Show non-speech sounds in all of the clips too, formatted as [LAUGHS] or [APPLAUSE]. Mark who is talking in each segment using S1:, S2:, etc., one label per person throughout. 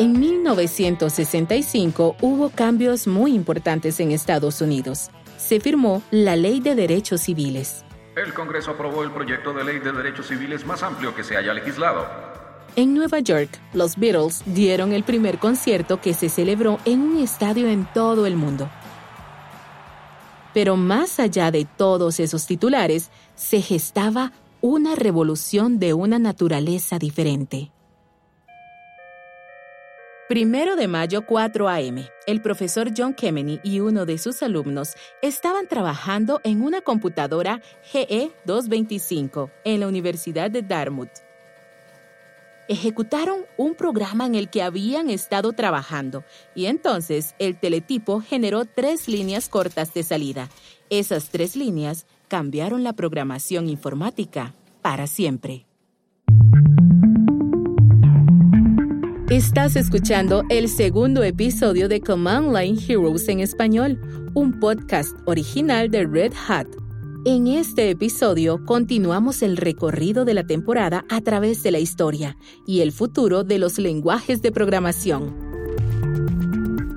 S1: En 1965 hubo cambios muy importantes en Estados Unidos. Se firmó la Ley de Derechos Civiles.
S2: El Congreso aprobó el proyecto de ley de derechos civiles más amplio que se haya legislado.
S1: En Nueva York, los Beatles dieron el primer concierto que se celebró en un estadio en todo el mundo. Pero más allá de todos esos titulares, se gestaba una revolución de una naturaleza diferente. Primero de mayo 4 a.m., el profesor John Kemeny y uno de sus alumnos estaban trabajando en una computadora GE225 en la Universidad de Dartmouth. Ejecutaron un programa en el que habían estado trabajando y entonces el teletipo generó tres líneas cortas de salida. Esas tres líneas cambiaron la programación informática para siempre. Estás escuchando el segundo episodio de Command Line Heroes en español, un podcast original de Red Hat. En este episodio continuamos el recorrido de la temporada a través de la historia y el futuro de los lenguajes de programación.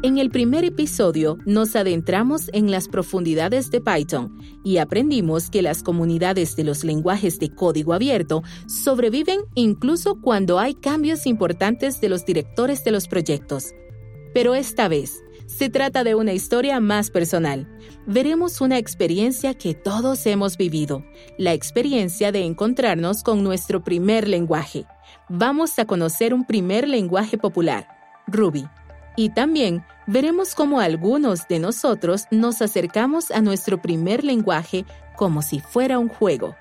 S1: En el primer episodio nos adentramos en las profundidades de Python y aprendimos que las comunidades de los lenguajes de código abierto sobreviven incluso cuando hay cambios importantes de los directores de los proyectos. Pero esta vez, se trata de una historia más personal. Veremos una experiencia que todos hemos vivido, la experiencia de encontrarnos con nuestro primer lenguaje. Vamos a conocer un primer lenguaje popular, Ruby. Y también veremos cómo algunos de nosotros nos acercamos a nuestro primer lenguaje como si fuera un juego.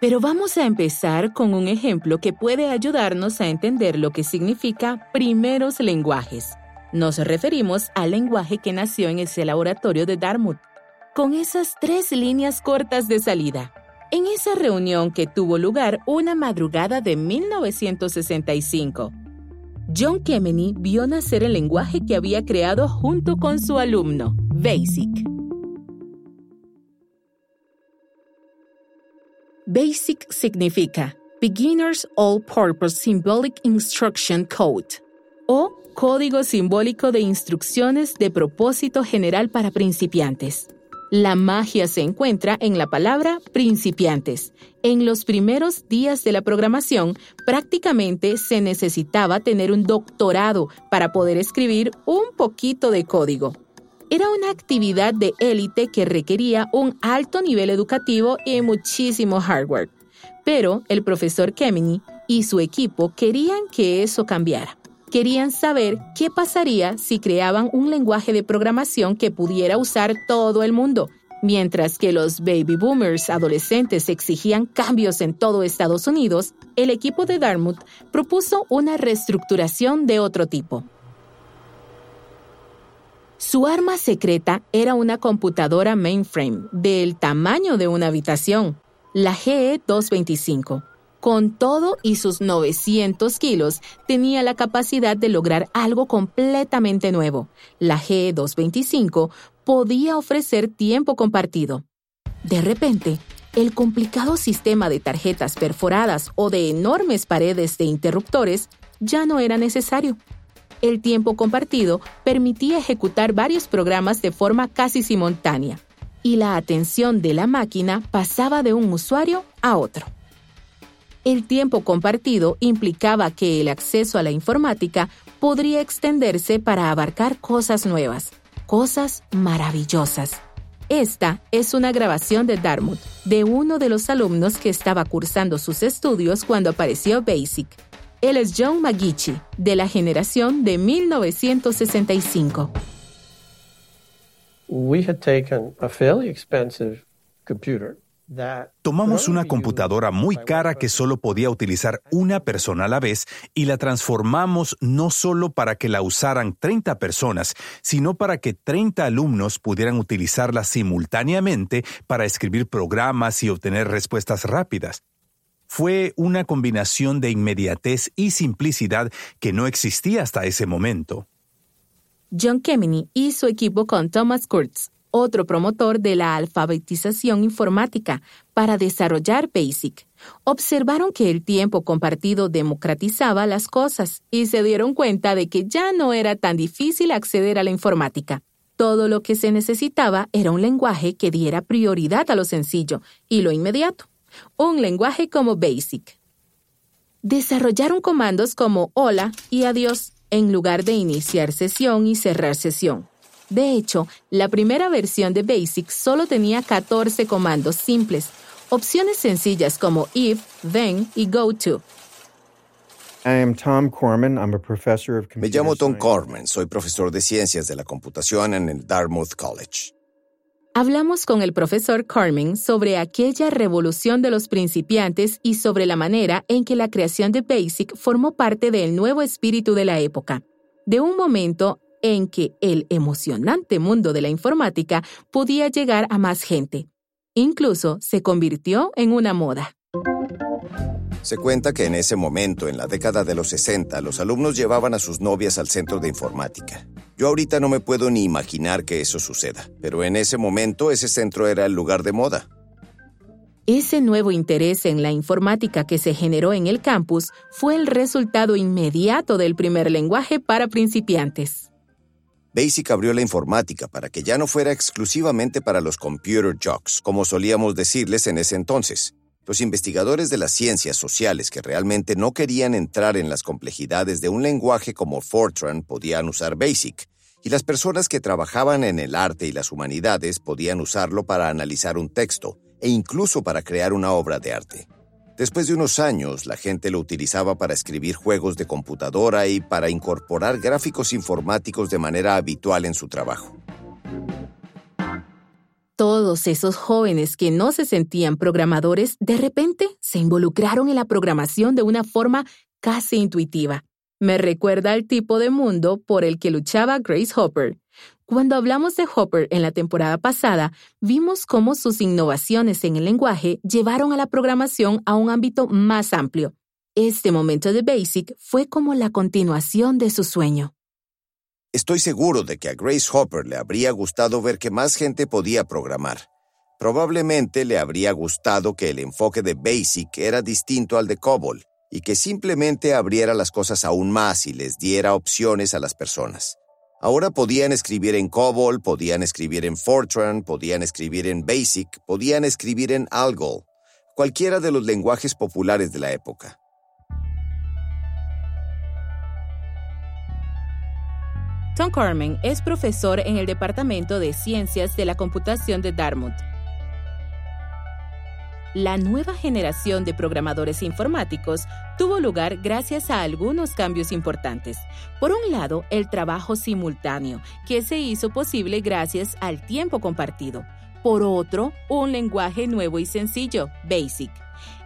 S1: Pero vamos a empezar con un ejemplo que puede ayudarnos a entender lo que significa primeros lenguajes. Nos referimos al lenguaje que nació en ese laboratorio de Dartmouth, con esas tres líneas cortas de salida. En esa reunión que tuvo lugar una madrugada de 1965, John Kemeny vio nacer el lenguaje que había creado junto con su alumno, BASIC. BASIC significa Beginner's All-Purpose Symbolic Instruction Code o Código Simbólico de Instrucciones de Propósito General para Principiantes. La magia se encuentra en la palabra principiantes. En los primeros días de la programación, prácticamente se necesitaba tener un doctorado para poder escribir un poquito de código. Era una actividad de élite que requería un alto nivel educativo y muchísimo hardware. Pero el profesor Kemeny y su equipo querían que eso cambiara querían saber qué pasaría si creaban un lenguaje de programación que pudiera usar todo el mundo. Mientras que los baby boomers adolescentes exigían cambios en todo Estados Unidos, el equipo de Dartmouth propuso una reestructuración de otro tipo. Su arma secreta era una computadora mainframe del tamaño de una habitación, la GE225 con todo y sus 900 kilos, tenía la capacidad de lograr algo completamente nuevo. La G225 podía ofrecer tiempo compartido. De repente, el complicado sistema de tarjetas perforadas o de enormes paredes de interruptores ya no era necesario. El tiempo compartido permitía ejecutar varios programas de forma casi simultánea, y la atención de la máquina pasaba de un usuario a otro. El tiempo compartido implicaba que el acceso a la informática podría extenderse para abarcar cosas nuevas, cosas maravillosas. Esta es una grabación de Dartmouth, de uno de los alumnos que estaba cursando sus estudios cuando apareció BASIC. Él es John McGeechee, de la generación de 1965.
S3: We had taken a fairly expensive computer
S4: Tomamos una computadora muy cara que solo podía utilizar una persona a la vez y la transformamos no solo para que la usaran 30 personas, sino para que 30 alumnos pudieran utilizarla simultáneamente para escribir programas y obtener respuestas rápidas. Fue una combinación de inmediatez y simplicidad que no existía hasta ese momento.
S1: John Kemeny y su equipo con Thomas Kurtz otro promotor de la alfabetización informática, para desarrollar BASIC. Observaron que el tiempo compartido democratizaba las cosas y se dieron cuenta de que ya no era tan difícil acceder a la informática. Todo lo que se necesitaba era un lenguaje que diera prioridad a lo sencillo y lo inmediato. Un lenguaje como BASIC. Desarrollaron comandos como hola y adiós en lugar de iniciar sesión y cerrar sesión. De hecho, la primera versión de BASIC solo tenía 14 comandos simples, opciones sencillas como if, then y go to.
S5: Me llamo Tom Corman, soy profesor de ciencias de la computación en el Dartmouth College.
S1: Hablamos con el profesor Carmen sobre aquella revolución de los principiantes y sobre la manera en que la creación de BASIC formó parte del nuevo espíritu de la época, de un momento en que el emocionante mundo de la informática podía llegar a más gente. Incluso se convirtió en una moda.
S5: Se cuenta que en ese momento, en la década de los 60, los alumnos llevaban a sus novias al centro de informática. Yo ahorita no me puedo ni imaginar que eso suceda, pero en ese momento ese centro era el lugar de moda.
S1: Ese nuevo interés en la informática que se generó en el campus fue el resultado inmediato del primer lenguaje para principiantes.
S5: Basic abrió la informática para que ya no fuera exclusivamente para los computer jocks, como solíamos decirles en ese entonces. Los investigadores de las ciencias sociales que realmente no querían entrar en las complejidades de un lenguaje como Fortran podían usar BASIC, y las personas que trabajaban en el arte y las humanidades podían usarlo para analizar un texto e incluso para crear una obra de arte. Después de unos años, la gente lo utilizaba para escribir juegos de computadora y para incorporar gráficos informáticos de manera habitual en su trabajo.
S1: Todos esos jóvenes que no se sentían programadores de repente se involucraron en la programación de una forma casi intuitiva. Me recuerda al tipo de mundo por el que luchaba Grace Hopper. Cuando hablamos de Hopper en la temporada pasada, vimos cómo sus innovaciones en el lenguaje llevaron a la programación a un ámbito más amplio. Este momento de Basic fue como la continuación de su sueño.
S5: Estoy seguro de que a Grace Hopper le habría gustado ver que más gente podía programar. Probablemente le habría gustado que el enfoque de Basic era distinto al de COBOL y que simplemente abriera las cosas aún más y les diera opciones a las personas. Ahora podían escribir en COBOL, podían escribir en Fortran, podían escribir en Basic, podían escribir en ALGOL, cualquiera de los lenguajes populares de la época.
S1: Tom Carmen es profesor en el Departamento de Ciencias de la Computación de Dartmouth. La nueva generación de programadores informáticos tuvo lugar gracias a algunos cambios importantes. Por un lado, el trabajo simultáneo, que se hizo posible gracias al tiempo compartido. Por otro, un lenguaje nuevo y sencillo, BASIC.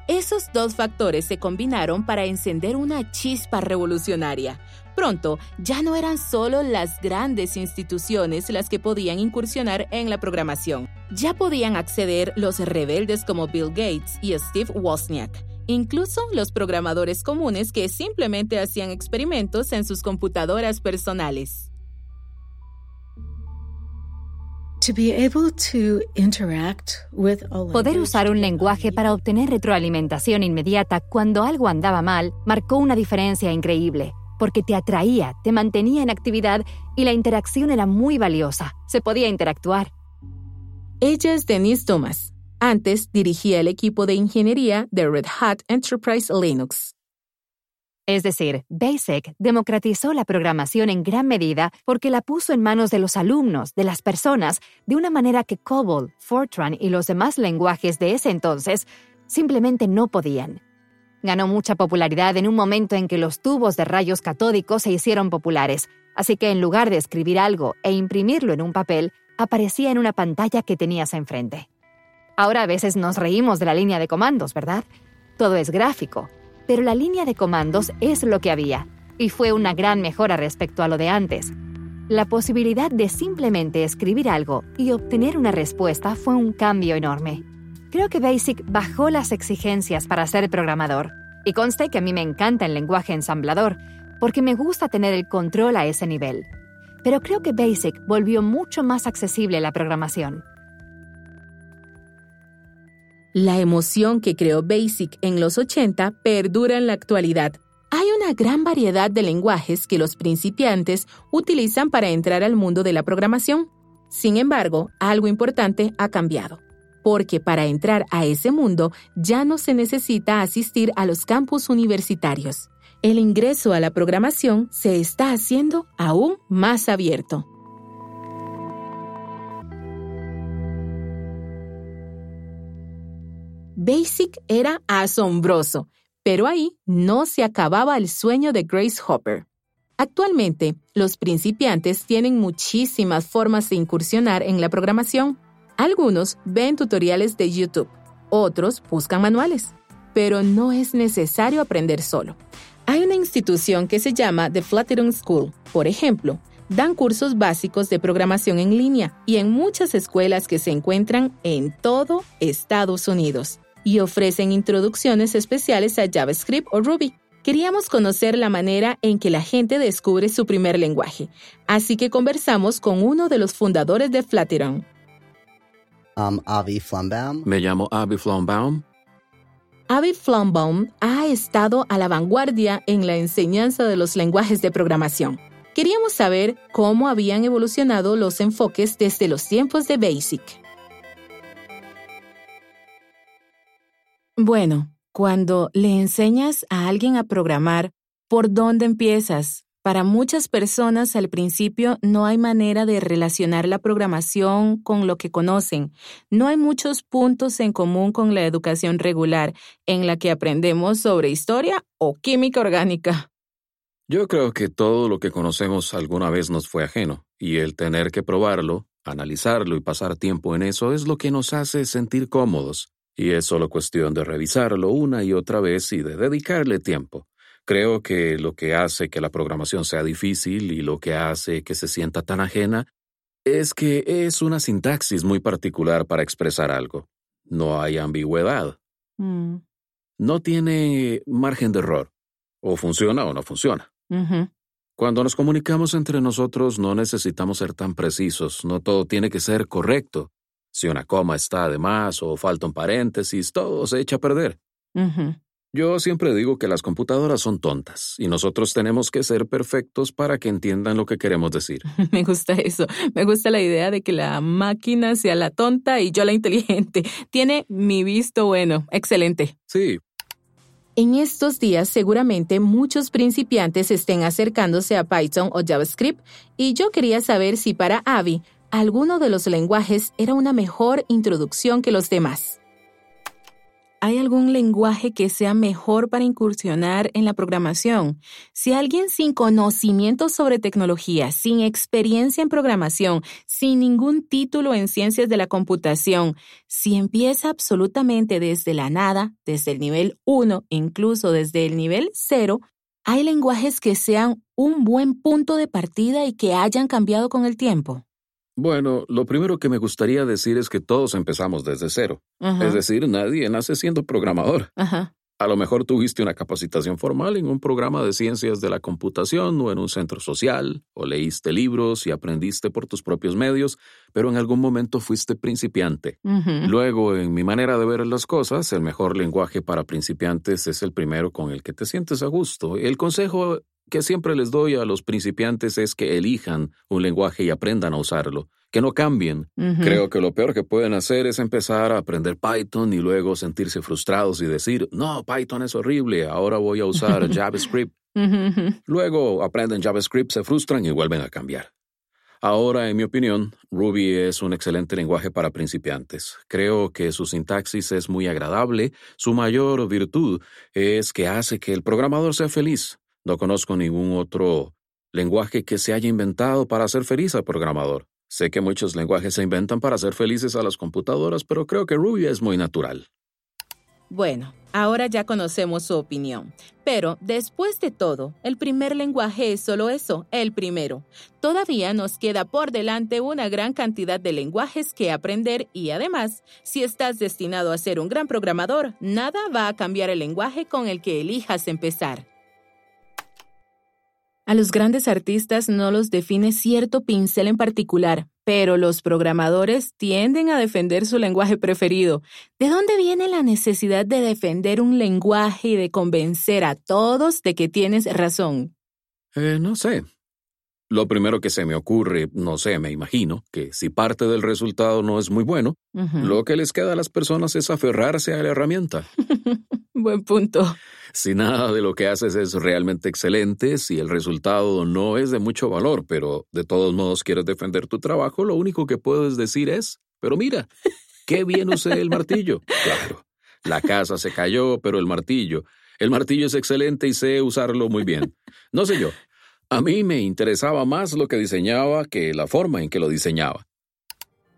S1: Esos dos factores se combinaron para encender una chispa revolucionaria. Pronto, ya no eran solo las grandes instituciones las que podían incursionar en la programación. Ya podían acceder los rebeldes como Bill Gates y Steve Wozniak, incluso los programadores comunes que simplemente hacían experimentos en sus computadoras personales.
S6: Poder usar un lenguaje para obtener retroalimentación inmediata cuando algo andaba mal marcó una diferencia increíble porque te atraía, te mantenía en actividad y la interacción era muy valiosa. Se podía interactuar.
S1: Ella es Denise Thomas. Antes dirigía el equipo de ingeniería de Red Hat Enterprise Linux.
S6: Es decir, BASIC democratizó la programación en gran medida porque la puso en manos de los alumnos, de las personas, de una manera que COBOL, Fortran y los demás lenguajes de ese entonces simplemente no podían. Ganó mucha popularidad en un momento en que los tubos de rayos catódicos se hicieron populares, así que en lugar de escribir algo e imprimirlo en un papel, aparecía en una pantalla que tenías enfrente. Ahora a veces nos reímos de la línea de comandos, ¿verdad? Todo es gráfico, pero la línea de comandos es lo que había, y fue una gran mejora respecto a lo de antes. La posibilidad de simplemente escribir algo y obtener una respuesta fue un cambio enorme. Creo que Basic bajó las exigencias para ser programador. Y conste que a mí me encanta el lenguaje ensamblador, porque me gusta tener el control a ese nivel. pero creo que Basic volvió mucho más accesible la programación.
S1: La emoción que creó Basic en los 80 perdura en la actualidad. Hay una gran variedad de lenguajes que los principiantes utilizan para entrar al mundo de la programación. Sin embargo, algo importante ha cambiado, porque para entrar a ese mundo ya no se necesita asistir a los campus universitarios. El ingreso a la programación se está haciendo aún más abierto. Basic era asombroso, pero ahí no se acababa el sueño de Grace Hopper. Actualmente, los principiantes tienen muchísimas formas de incursionar en la programación. Algunos ven tutoriales de YouTube, otros buscan manuales, pero no es necesario aprender solo. Hay una institución que se llama The Flatiron School, por ejemplo, dan cursos básicos de programación en línea y en muchas escuelas que se encuentran en todo Estados Unidos y ofrecen introducciones especiales a JavaScript o Ruby. Queríamos conocer la manera en que la gente descubre su primer lenguaje, así que conversamos con uno de los fundadores de Flatiron.
S7: Um, Avi Flumbaum.
S8: Me llamo Avi Flumbaum.
S1: Avi Flumbaum ha estado a la vanguardia en la enseñanza de los lenguajes de programación. Queríamos saber cómo habían evolucionado los enfoques desde los tiempos de BASIC. Bueno, cuando le enseñas a alguien a programar, ¿por dónde empiezas? Para muchas personas al principio no hay manera de relacionar la programación con lo que conocen. No hay muchos puntos en común con la educación regular, en la que aprendemos sobre historia o química orgánica.
S8: Yo creo que todo lo que conocemos alguna vez nos fue ajeno, y el tener que probarlo, analizarlo y pasar tiempo en eso es lo que nos hace sentir cómodos. Y es solo cuestión de revisarlo una y otra vez y de dedicarle tiempo. Creo que lo que hace que la programación sea difícil y lo que hace que se sienta tan ajena es que es una sintaxis muy particular para expresar algo. No hay ambigüedad.
S1: Mm.
S8: No tiene margen de error. O funciona o no funciona. Cuando nos comunicamos entre nosotros no necesitamos ser tan precisos, no todo tiene que ser correcto. Si una coma está de más o falta un paréntesis, todo se echa a perder. Yo siempre digo que las computadoras son tontas y nosotros tenemos que ser perfectos para que entiendan lo que queremos decir. [LAUGHS]
S1: Me gusta eso. Me gusta la idea de que la máquina sea la tonta y yo la inteligente. [LAUGHS] Tiene mi visto bueno. Excelente.
S8: Sí,
S1: En estos días seguramente muchos principiantes estén acercándose a Python o JavaScript y yo quería saber si para Avi alguno de los lenguajes era una mejor introducción que los demás. ¿Hay algún lenguaje que sea mejor para incursionar en la programación? Si alguien sin conocimiento sobre tecnología, sin experiencia en programación, sin ningún título en ciencias de la computación, si empieza absolutamente desde la nada, desde el nivel 1, incluso desde el nivel 0, ¿hay lenguajes que sean un buen punto de partida y que hayan cambiado con el tiempo?
S8: Bueno, lo primero que me gustaría decir es que todos empezamos desde cero.
S1: Ajá,
S8: Es decir, nadie nace siendo programador.
S1: ajá,
S8: A lo mejor tuviste una capacitación formal en un programa de ciencias de la computación o en un centro social, o leíste libros y aprendiste por tus propios medios, pero en algún momento fuiste principiante. Luego, en mi manera de ver las cosas, el mejor lenguaje para principiantes es el primero con el que te sientes a gusto. El consejo que siempre les doy a los principiantes es que elijan un lenguaje y aprendan a usarlo, que no cambien. Creo que lo peor que pueden hacer es empezar a aprender Python y luego sentirse frustrados y decir, no, Python es horrible, ahora voy a usar [LAUGHS] JavaScript. Luego aprenden JavaScript, se frustran y vuelven a cambiar. Ahora, en mi opinión, Ruby es un excelente lenguaje para principiantes. Creo que su sintaxis es muy agradable. Su mayor virtud es que hace que el programador sea feliz. No conozco ningún otro lenguaje que se haya inventado para hacer feliz al programador. Sé que muchos lenguajes se inventan para hacer felices a las computadoras, pero creo que Ruby es muy natural.
S1: Bueno, ahora ya conocemos su opinión. Pero, después de todo, el primer lenguaje es solo eso, el primero. Todavía nos queda por delante una gran cantidad de lenguajes que aprender y además, si estás destinado a ser un gran programador, nada va a cambiar el lenguaje con el que elijas empezar. A los grandes artistas no los define cierto pincel en particular, pero los programadores tienden a defender su lenguaje preferido. ¿De dónde viene la necesidad de defender un lenguaje y de convencer a todos de que tienes razón?
S8: Eh, no sé. Lo primero que se me ocurre, no sé, me imagino, que si parte del resultado no es muy bueno, lo que les queda a las personas es aferrarse a la herramienta. [LAUGHS]
S1: Buen punto.
S8: Si nada de lo que haces es realmente excelente, si el resultado no es de mucho valor, pero de todos modos quieres defender tu trabajo, lo único que puedes decir es, pero mira, qué bien usé el martillo. Claro, la casa se cayó, pero el martillo. El martillo es excelente y sé usarlo muy bien. No sé yo, a mí me interesaba más lo que diseñaba que la forma en que lo diseñaba.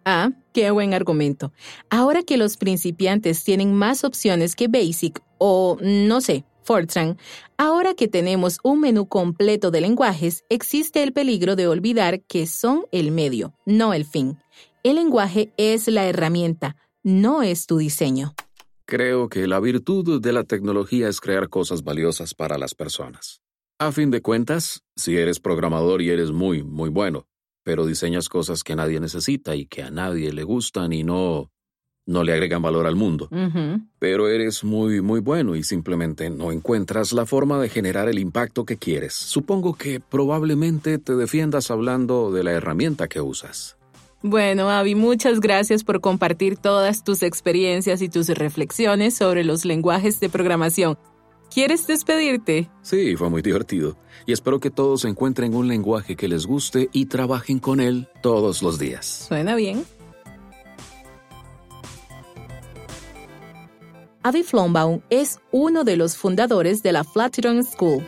S1: Ah, qué buen argumento. Ahora que los principiantes tienen más opciones que Basic o, no sé, Fortran, ahora que tenemos un menú completo de lenguajes, existe el peligro de olvidar que son el medio, no el fin. El lenguaje es la herramienta, no es tu diseño.
S8: Creo que la virtud de la tecnología es crear cosas valiosas para las personas. A fin de cuentas, si eres programador y eres muy, muy bueno, pero diseñas cosas que nadie necesita y que a nadie le gustan y no, no le agregan valor al mundo, pero eres muy, muy bueno y simplemente no encuentras la forma de generar el impacto que quieres, supongo que probablemente te defiendas hablando de la herramienta que usas.
S1: Bueno, Avi, muchas gracias por compartir todas tus experiencias y tus reflexiones sobre los lenguajes de programación. ¿Quieres despedirte?
S8: Sí, fue muy divertido. Y espero que todos encuentren un lenguaje que les guste y trabajen con él todos los días.
S1: Suena bien. Avi Flombaum es uno de los fundadores de la Flatiron School.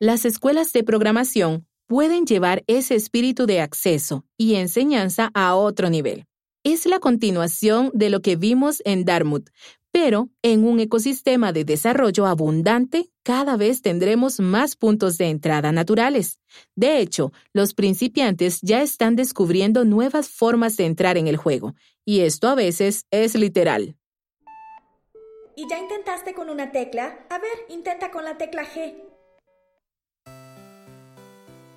S1: Las escuelas de programación pueden llevar ese espíritu de acceso y enseñanza a otro nivel. Es la continuación de lo que vimos en Dartmouth, pero en un ecosistema de desarrollo abundante, cada vez tendremos más puntos de entrada naturales. De hecho, los principiantes ya están descubriendo nuevas formas de entrar en el juego, y esto a veces es literal.
S9: ¿Y ya intentaste con una tecla? A ver, intenta con la tecla G.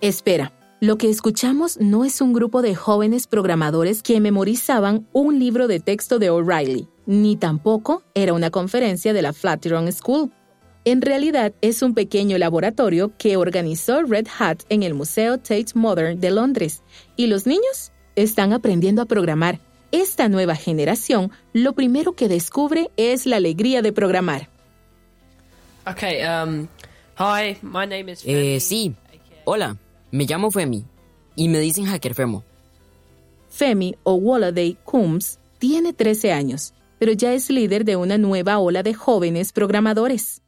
S1: Espera, lo que escuchamos no es un grupo de jóvenes programadores que memorizaban un libro de texto de O'Reilly ni tampoco era una conferencia de la Flatiron School. En realidad es un pequeño laboratorio que organizó Red Hat en el Museo Tate Modern de Londres y los niños están aprendiendo a programar. Esta nueva generación lo primero que descubre es la alegría de programar.
S10: Okay, um, hi, my name is
S11: Eh, sí. Hola, me llamo Femi y me dicen Hacker Femo.
S1: Femi o Walladay Coombs tiene 13 años pero ya es líder de una nueva ola de jóvenes programadores.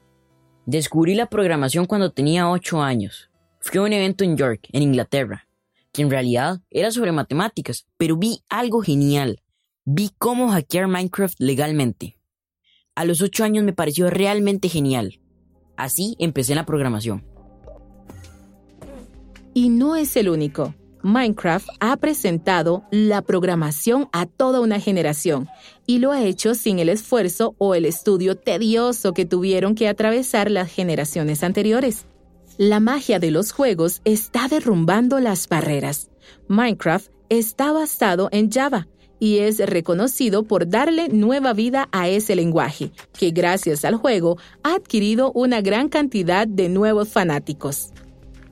S11: Descubrí la programación cuando tenía 8 años. Fui a un evento en York, en Inglaterra, que en realidad era sobre matemáticas, pero vi algo genial. Vi cómo hackear Minecraft legalmente. A los 8 años me pareció realmente genial. Así empecé la programación.
S1: Y no es el único. Minecraft ha presentado la programación a toda una generación y lo ha hecho sin el esfuerzo o el estudio tedioso que tuvieron que atravesar las generaciones anteriores. La magia de los juegos está derrumbando las barreras. Minecraft está basado en Java y es reconocido por darle nueva vida a ese lenguaje, que gracias al juego ha adquirido una gran cantidad de nuevos fanáticos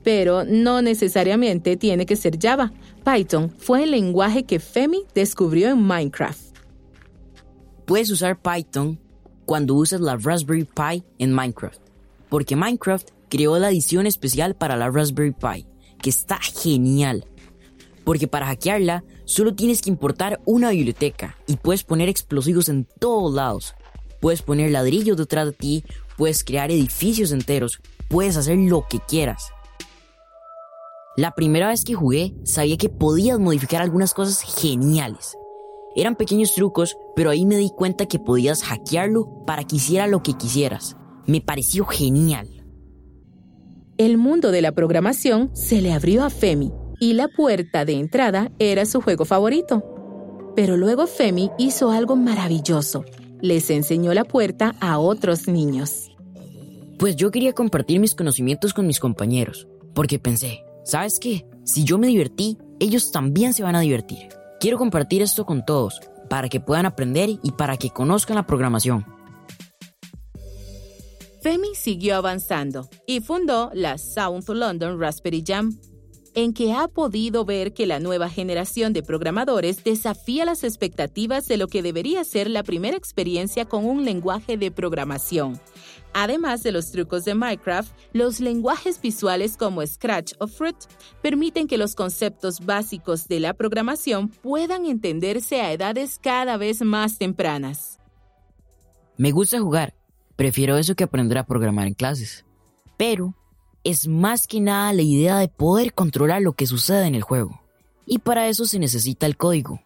S1: pero no necesariamente tiene que ser Java. Python fue el lenguaje que Femi descubrió en Minecraft.
S11: Puedes usar Python cuando usas la Raspberry Pi en Minecraft, porque Minecraft creó la edición especial para la Raspberry Pi, que está genial. Porque para hackearla solo tienes que importar una biblioteca y puedes poner explosivos en todos lados. Puedes poner ladrillos detrás de ti, puedes crear edificios enteros, puedes hacer lo que quieras. La primera vez que jugué, sabía que podías modificar algunas cosas geniales. Eran pequeños trucos, pero ahí me di cuenta que podías hackearlo para que hiciera lo que quisieras. Me pareció genial.
S1: El mundo de la programación se le abrió a Femi y la puerta de entrada era su juego favorito. Pero luego Femi hizo algo maravilloso. Les enseñó la puerta a otros niños.
S11: Pues yo quería compartir mis conocimientos con mis compañeros, porque pensé, ¿sabes qué? Si yo me divertí, ellos también se van a divertir. Quiero compartir esto con todos, para que puedan aprender y para que conozcan la programación.
S1: Femi siguió avanzando y fundó la South London Raspberry Jam, en que ha podido ver que la nueva generación de programadores desafía las expectativas de lo que debería ser la primera experiencia con un lenguaje de programación. Además de los trucos de Minecraft, los lenguajes visuales como Scratch o Fruit permiten que los conceptos básicos de la programación puedan entenderse a edades cada vez más tempranas.
S11: Me gusta jugar, prefiero eso que aprender a programar en clases. Pero es más que nada la idea de poder controlar lo que sucede en el juego. Y para eso se necesita el código.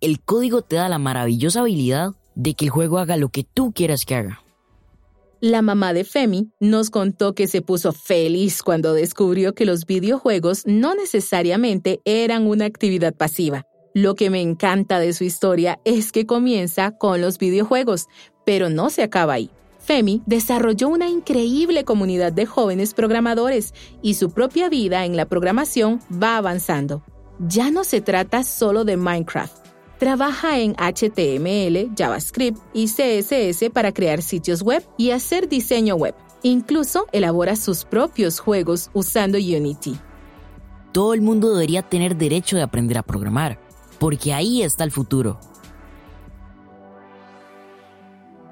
S11: El código te da la maravillosa habilidad de que el juego haga lo que tú quieras que haga.
S1: La mamá de Femi nos contó que se puso feliz cuando descubrió que los videojuegos no necesariamente eran una actividad pasiva. Lo que me encanta de su historia es que comienza con los videojuegos, pero no se acaba ahí. Femi desarrolló una increíble comunidad de jóvenes programadores y su propia vida en la programación va avanzando. Ya no se trata solo de Minecraft. Trabaja en HTML, JavaScript y CSS para crear sitios web y hacer diseño web. Incluso elabora sus propios juegos usando Unity.
S11: Todo el mundo debería tener derecho de aprender a programar, porque ahí está el futuro.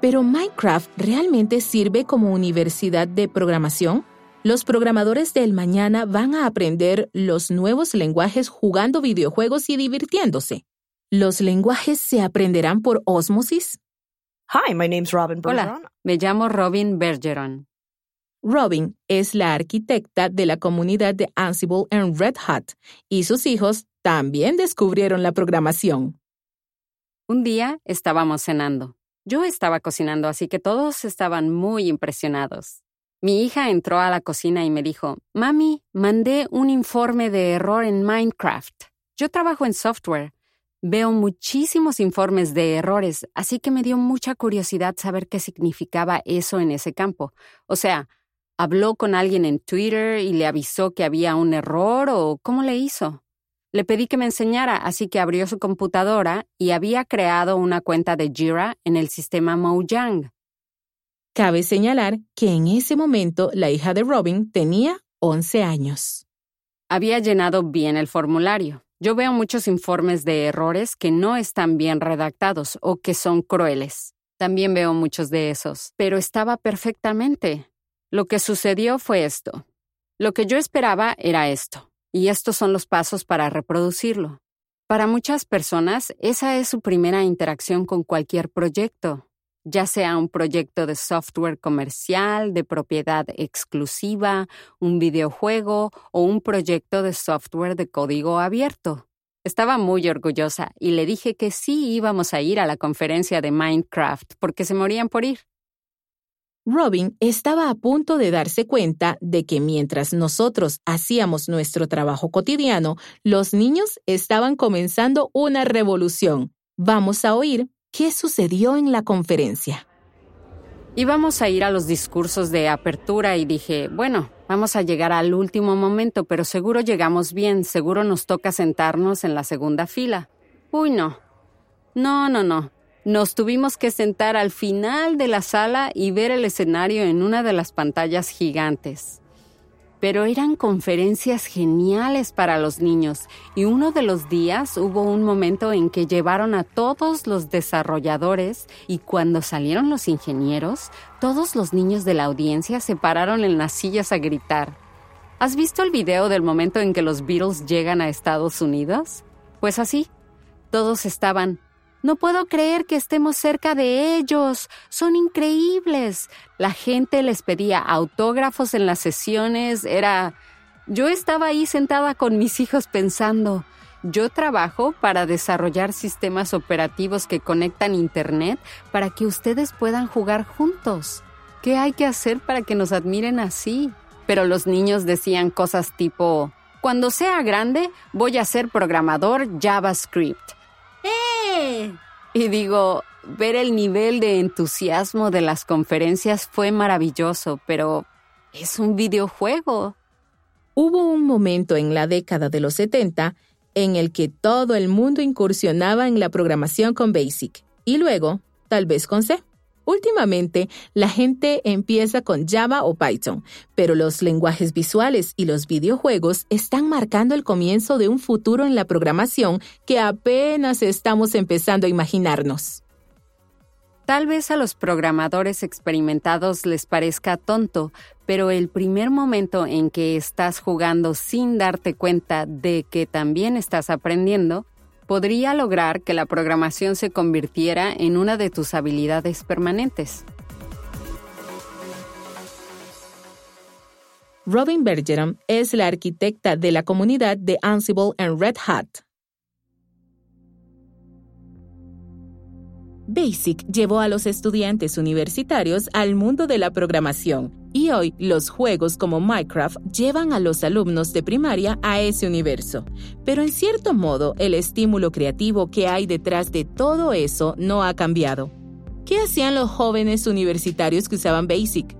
S1: ¿Pero Minecraft realmente sirve como universidad de programación? Los programadores del mañana van a aprender los nuevos lenguajes jugando videojuegos y divirtiéndose. ¿Los lenguajes se aprenderán por ósmosis?
S12: Hi, my name's Robin Bergeron.
S13: Hola, me llamo Robin Bergeron.
S1: Robin es la arquitecta de la comunidad de Ansible en Red Hat y sus hijos también descubrieron la programación.
S13: Un día estábamos cenando. Yo estaba cocinando, así que todos estaban muy impresionados. Mi hija entró a la cocina y me dijo, Mami, mandé un informe de error en Minecraft. Yo trabajo en software. Veo muchísimos informes de errores, así que me dio mucha curiosidad saber qué significaba eso en ese campo. O sea, ¿habló con alguien en Twitter y le avisó que había un error o cómo le hizo? Le pedí que me enseñara, así que abrió su computadora y había creado una cuenta de Jira en el sistema Mojang.
S1: Cabe señalar que en ese momento la hija de Robin tenía 11 años.
S13: Había llenado bien el formulario. Yo veo muchos informes de errores que no están bien redactados o que son crueles. También veo muchos de esos, pero estaba perfectamente. Lo que sucedió fue esto. Lo que yo esperaba era esto. Y estos son los pasos para reproducirlo. Para muchas personas, esa es su primera interacción con cualquier proyecto, ya sea un proyecto de software comercial, de propiedad exclusiva, un videojuego o un proyecto de software de código abierto. Estaba muy orgullosa y le dije que sí íbamos a ir a la conferencia de Minecraft porque se morían por ir.
S1: Robin estaba a punto de darse cuenta de que mientras nosotros hacíamos nuestro trabajo cotidiano, los niños estaban comenzando una revolución. Vamos a oír qué sucedió en la conferencia.
S13: Íbamos a ir a los discursos de apertura y dije, bueno, vamos a llegar al último momento, pero seguro llegamos bien, seguro nos toca sentarnos en la segunda fila. Uy, no. No, no, no. Nos tuvimos que sentar al final de la sala y ver el escenario en una de las pantallas gigantes. Pero eran conferencias geniales para los niños y uno de los días hubo un momento en que llevaron a todos los desarrolladores y cuando salieron los ingenieros, todos los niños de la audiencia se pararon en las sillas a gritar. ¿Has visto el video del momento en que los Beatles llegan a Estados Unidos? Pues así, todos estaban no puedo creer que estemos cerca de ellos. Son increíbles. La gente les pedía autógrafos en las sesiones. Era... Yo estaba ahí sentada con mis hijos pensando, yo trabajo para desarrollar sistemas operativos que conectan Internet para que ustedes puedan jugar juntos. ¿Qué hay que hacer para que nos admiren así? Pero los niños decían cosas tipo, cuando sea grande voy a ser programador JavaScript. Y digo, Ver el nivel de entusiasmo de las conferencias fue maravilloso, pero es un videojuego.
S1: Hubo un momento en la década de los 70 en el que todo el mundo incursionaba en la programación con BASIC y luego, tal vez con C. Últimamente, la gente empieza con Java o Python, pero los lenguajes visuales y los videojuegos están marcando el comienzo de un futuro en la programación que apenas estamos empezando a imaginarnos.
S13: Tal vez a los programadores experimentados les parezca tonto, pero el primer momento en que estás jugando sin darte cuenta de que también estás aprendiendo podría lograr que la programación se convirtiera en una de tus habilidades permanentes.
S1: Robin Bergeron es la arquitecta de la comunidad de Ansible en Red Hat. Basic llevó a los estudiantes universitarios al mundo de la programación y hoy los juegos como Minecraft llevan a los alumnos de primaria a ese universo. Pero en cierto modo el estímulo creativo que hay detrás de todo eso no ha cambiado. ¿Qué hacían los jóvenes universitarios que usaban Basic?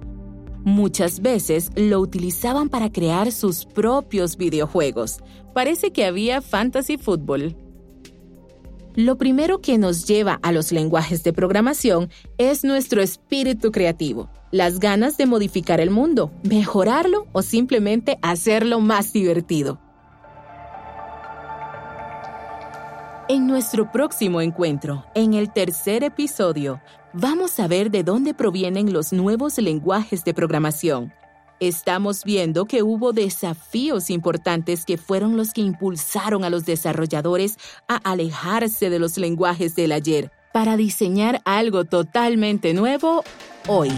S1: Muchas veces lo utilizaban para crear sus propios videojuegos. Parece que había fantasy fútbol. Lo primero que nos lleva a los lenguajes de programación es nuestro espíritu creativo, las ganas de modificar el mundo, mejorarlo o simplemente hacerlo más divertido. En nuestro próximo encuentro, en el tercer episodio, vamos a ver de dónde provienen los nuevos lenguajes de programación estamos viendo que hubo desafíos importantes que fueron los que impulsaron a los desarrolladores a alejarse de los lenguajes del ayer para diseñar algo totalmente nuevo hoy.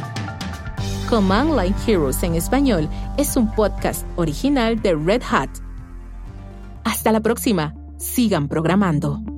S1: Command Line Heroes en español es un podcast original de Red Hat. Hasta la próxima. Sigan programando.